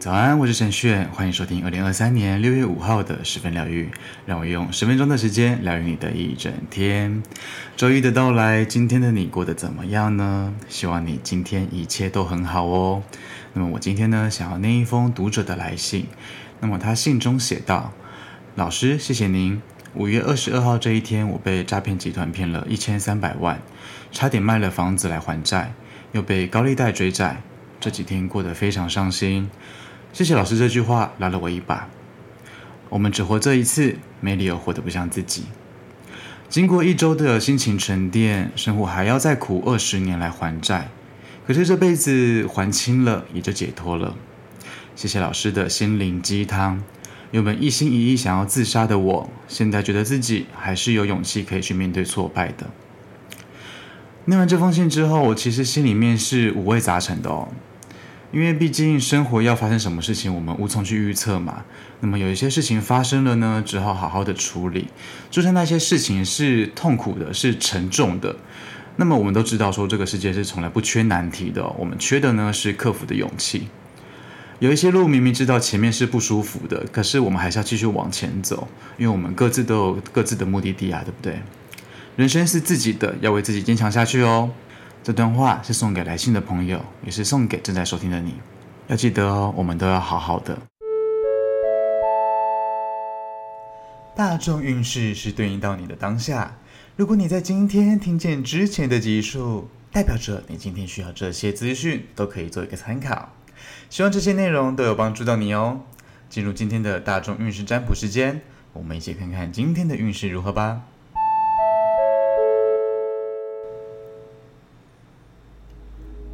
早安，我是陈炫，欢迎收听二零二三年六月五号的十分疗愈。让我用十分钟的时间疗愈你的一整天。周一的到来，今天的你过得怎么样呢？希望你今天一切都很好哦。那么我今天呢，想要念一封读者的来信。那么他信中写道：“老师，谢谢您。五月二十二号这一天，我被诈骗集团骗了一千三百万，差点卖了房子来还债，又被高利贷追债，这几天过得非常伤心。”谢谢老师这句话拉了我一把。我们只活这一次，没理由活得不像自己。经过一周的心情沉淀，生活还要再苦二十年来还债，可是这辈子还清了，也就解脱了。谢谢老师的心灵鸡汤。原本一心一意想要自杀的我，现在觉得自己还是有勇气可以去面对挫败的。念完这封信之后，我其实心里面是五味杂陈的哦。因为毕竟生活要发生什么事情，我们无从去预测嘛。那么有一些事情发生了呢，只好好好的处理。就算那些事情是痛苦的，是沉重的，那么我们都知道说这个世界是从来不缺难题的。我们缺的呢是克服的勇气。有一些路明明知道前面是不舒服的，可是我们还是要继续往前走，因为我们各自都有各自的目的地啊，对不对？人生是自己的，要为自己坚强下去哦。这段话是送给来信的朋友，也是送给正在收听的你。要记得哦，我们都要好好的。大众运势是对应到你的当下。如果你在今天听见之前的集数，代表着你今天需要这些资讯，都可以做一个参考。希望这些内容都有帮助到你哦。进入今天的大众运势占卜时间，我们一起看看今天的运势如何吧。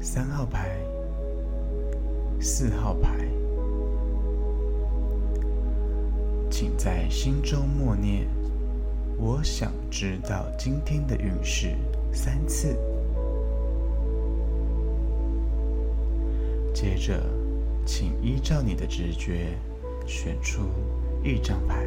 三号牌，四号牌，请在心中默念“我想知道今天的运势”三次。接着，请依照你的直觉选出一张牌。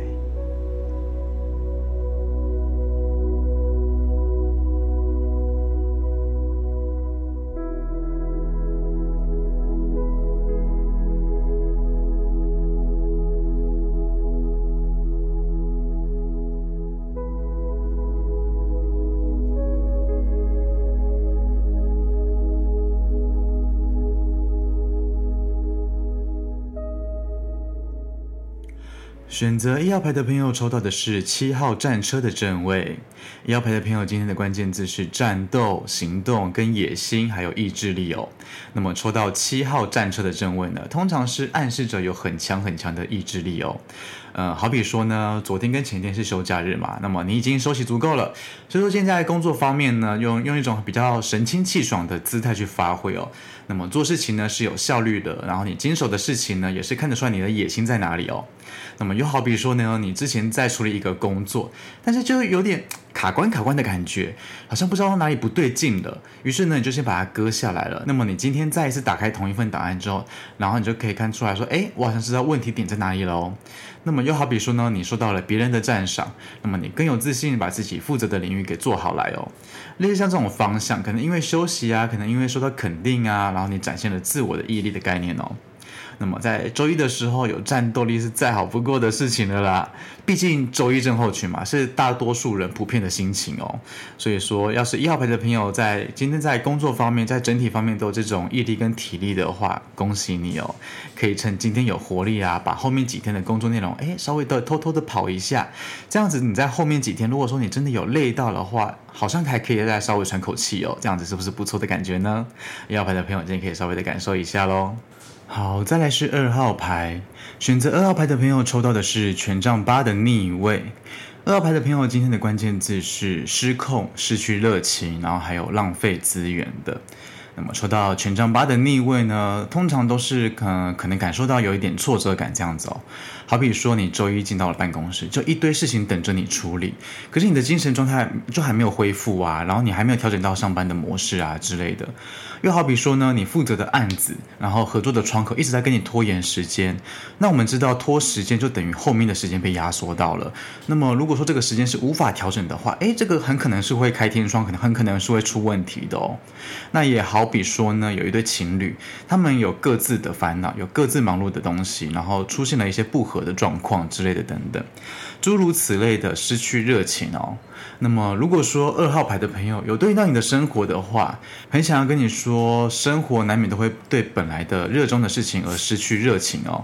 选择一号牌的朋友抽到的是七号战车的正位。一号牌的朋友今天的关键字是战斗、行动跟野心，还有意志力哦。那么抽到七号战车的正位呢，通常是暗示着有很强很强的意志力哦。呃，好比说呢，昨天跟前天是休假日嘛，那么你已经休息足够了，所以说现在工作方面呢，用用一种比较神清气爽的姿态去发挥哦。那么做事情呢是有效率的，然后你经手的事情呢也是看得出来你的野心在哪里哦。那么又好比说呢，你之前在处理一个工作，但是就有点卡关卡关的感觉，好像不知道哪里不对劲了。于是呢，你就先把它搁下来了。那么你今天再一次打开同一份档案之后，然后你就可以看出来说，哎，我好像知道问题点在哪里了哦。那么又好比说呢，你受到了别人的赞赏，那么你更有自信把自己负责的领域给做好来哦。类似像这种方向，可能因为休息啊，可能因为受到肯定啊，然后你展现了自我的毅力的概念哦。那么在周一的时候有战斗力是再好不过的事情了啦，毕竟周一症候群嘛，是大多数人普遍的心情哦。所以说，要是一号牌的朋友在今天在工作方面，在整体方面都有这种毅力跟体力的话，恭喜你哦，可以趁今天有活力啊，把后面几天的工作内容，哎，稍微的偷偷的跑一下，这样子你在后面几天，如果说你真的有累到的话，好像还可以再稍微喘口气哦，这样子是不是不错的感觉呢？一号牌的朋友今天可以稍微的感受一下喽。好，再来是二号牌，选择二号牌的朋友抽到的是权杖八的逆位。二号牌的朋友今天的关键字是失控、失去热情，然后还有浪费资源的。那么抽到权杖八的逆位呢，通常都是可能可能感受到有一点挫折感这样子哦。好比说你周一进到了办公室，就一堆事情等着你处理，可是你的精神状态就还没有恢复啊，然后你还没有调整到上班的模式啊之类的。又好比说呢，你负责的案子，然后合作的窗口一直在跟你拖延时间，那我们知道拖时间就等于后面的时间被压缩到了。那么如果说这个时间是无法调整的话，诶，这个很可能是会开天窗，可能很可能是会出问题的哦。那也好比说呢，有一对情侣，他们有各自的烦恼，有各自忙碌的东西，然后出现了一些不合的状况之类的等等，诸如此类的失去热情哦。那么如果说二号牌的朋友有对应到你的生活的话，很想要跟你说，生活难免都会对本来的热衷的事情而失去热情哦。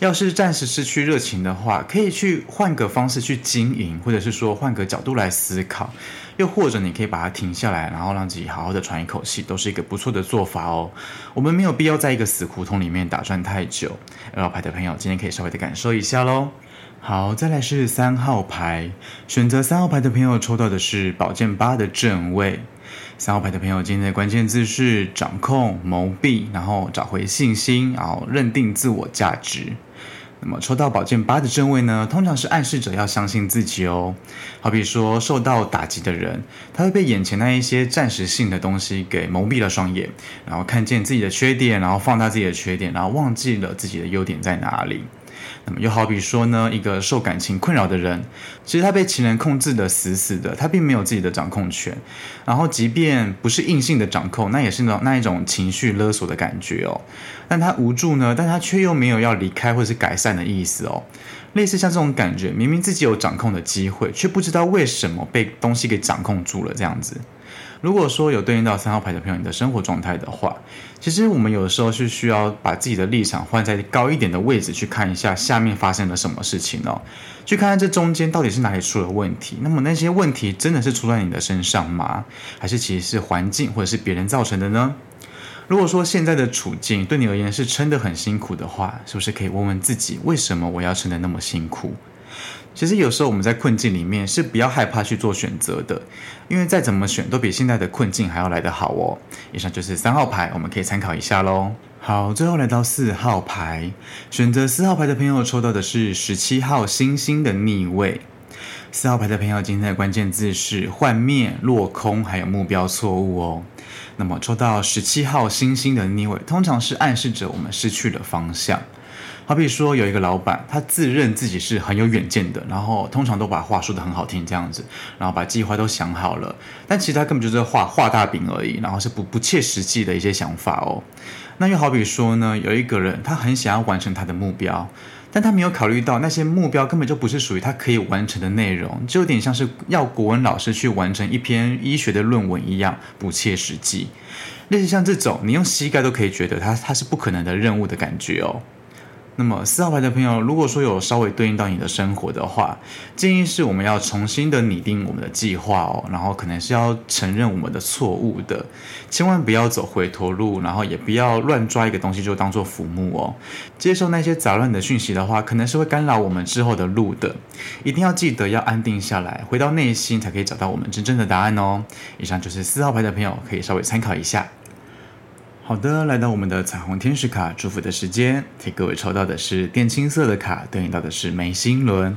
要是暂时失去热情的话，可以去换个方式去经营，或者是说换个角度来思考，又或者你可以把它停下来，然后让自己好好的喘一口气，都是一个不错的做法哦。我们没有必要在一个死胡同里面打转太久。二号牌的朋友，今天可以稍微的感受一下喽。好，再来是三号牌，选择三号牌的朋友抽到的是宝剑八的正位。三号牌的朋友，今天的关键字是掌控、蒙蔽，然后找回信心，然后认定自我价值。那么抽到宝剑八的正位呢，通常是暗示着要相信自己哦。好比说受到打击的人，他会被眼前那一些暂时性的东西给蒙蔽了双眼，然后看见自己的缺点，然后放大自己的缺点，然后忘记了自己的优点在哪里。那么又好比说呢，一个受感情困扰的人，其实他被情人控制得死死的，他并没有自己的掌控权。然后即便不是硬性的掌控，那也是那那一种情绪勒索的感觉哦。但他无助呢，但他却又没有要离开或是改善的意思哦。类似像这种感觉，明明自己有掌控的机会，却不知道为什么被东西给掌控住了这样子。如果说有对应到三号牌的朋友，你的生活状态的话，其实我们有的时候是需要把自己的立场换在高一点的位置去看一下下面发生了什么事情哦，去看看这中间到底是哪里出了问题。那么那些问题真的是出在你的身上吗？还是其实是环境或者是别人造成的呢？如果说现在的处境对你而言是撑得很辛苦的话，是不是可以问问自己，为什么我要撑得那么辛苦？其实有时候我们在困境里面是不要害怕去做选择的，因为再怎么选都比现在的困境还要来得好哦。以上就是三号牌，我们可以参考一下喽。好，最后来到四号牌，选择四号牌的朋友抽到的是十七号星星的逆位。四号牌的朋友今天的关键字是幻灭、落空，还有目标错误哦。那么抽到十七号星星的逆位，通常是暗示着我们失去了方向。好比说，有一个老板，他自认自己是很有远见的，然后通常都把话说得很好听，这样子，然后把计划都想好了，但其实他根本就是画画大饼而已，然后是不不切实际的一些想法哦。那又好比说呢，有一个人，他很想要完成他的目标，但他没有考虑到那些目标根本就不是属于他可以完成的内容，就有点像是要国文老师去完成一篇医学的论文一样，不切实际。类似像这种，你用膝盖都可以觉得他他是不可能的任务的感觉哦。那么四号牌的朋友，如果说有稍微对应到你的生活的话，建议是我们要重新的拟定我们的计划哦，然后可能是要承认我们的错误的，千万不要走回头路，然后也不要乱抓一个东西就当做浮木哦。接受那些杂乱的讯息的话，可能是会干扰我们之后的路的。一定要记得要安定下来，回到内心，才可以找到我们真正的答案哦。以上就是四号牌的朋友，可以稍微参考一下。好的，来到我们的彩虹天使卡祝福的时间，替各位抽到的是靛青色的卡，对应到的是眉心轮，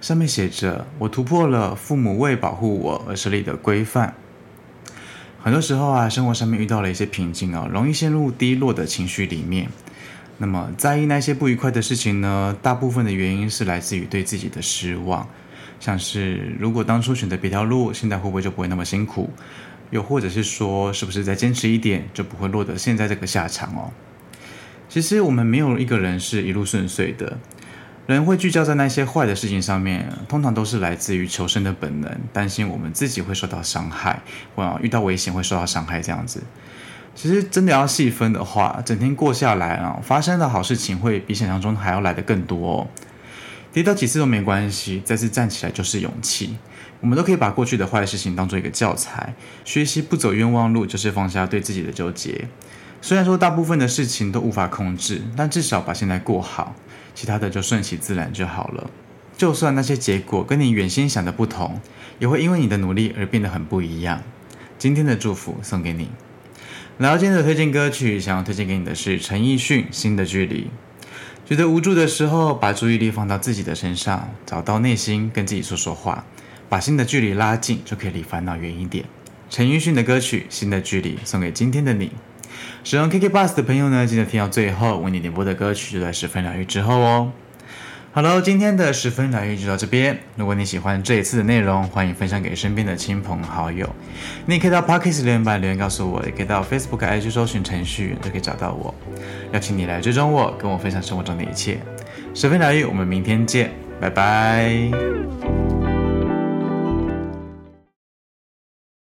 上面写着：“我突破了父母为保护我而设立的规范。”很多时候啊，生活上面遇到了一些瓶颈啊，容易陷入低落的情绪里面。那么，在意那些不愉快的事情呢，大部分的原因是来自于对自己的失望，像是如果当初选择别条路，现在会不会就不会那么辛苦？又或者是说，是不是再坚持一点，就不会落得现在这个下场哦？其实我们没有一个人是一路顺遂的，人会聚焦在那些坏的事情上面，通常都是来自于求生的本能，担心我们自己会受到伤害，或遇到危险会受到伤害这样子。其实真的要细分的话，整天过下来啊，发生的好事情会比想象中还要来得更多哦。跌倒几次都没关系，再次站起来就是勇气。我们都可以把过去的坏事情当做一个教材，学习不走冤枉路，就是放下对自己的纠结。虽然说大部分的事情都无法控制，但至少把现在过好，其他的就顺其自然就好了。就算那些结果跟你原先想的不同，也会因为你的努力而变得很不一样。今天的祝福送给你。来到今天的推荐歌曲，想要推荐给你的是陈奕迅《新的距离》。觉得无助的时候，把注意力放到自己的身上，找到内心，跟自己说说话，把心的距离拉近，就可以离烦恼远一点。陈奕迅的歌曲《新的距离》送给今天的你。使用 KK Bus 的朋友呢，记得听到最后，为你点播的歌曲就在十分疗愈之后哦。好喽，今天的十分疗愈就到这边。如果你喜欢这一次的内容，欢迎分享给身边的亲朋好友。你也可以到 Podcast 留言板留言告诉我，也可以到 Facebook IG 搜寻程序员就可以找到我。邀请你来追踪我，跟我分享生活中的一切。十分疗愈，我们明天见，拜拜。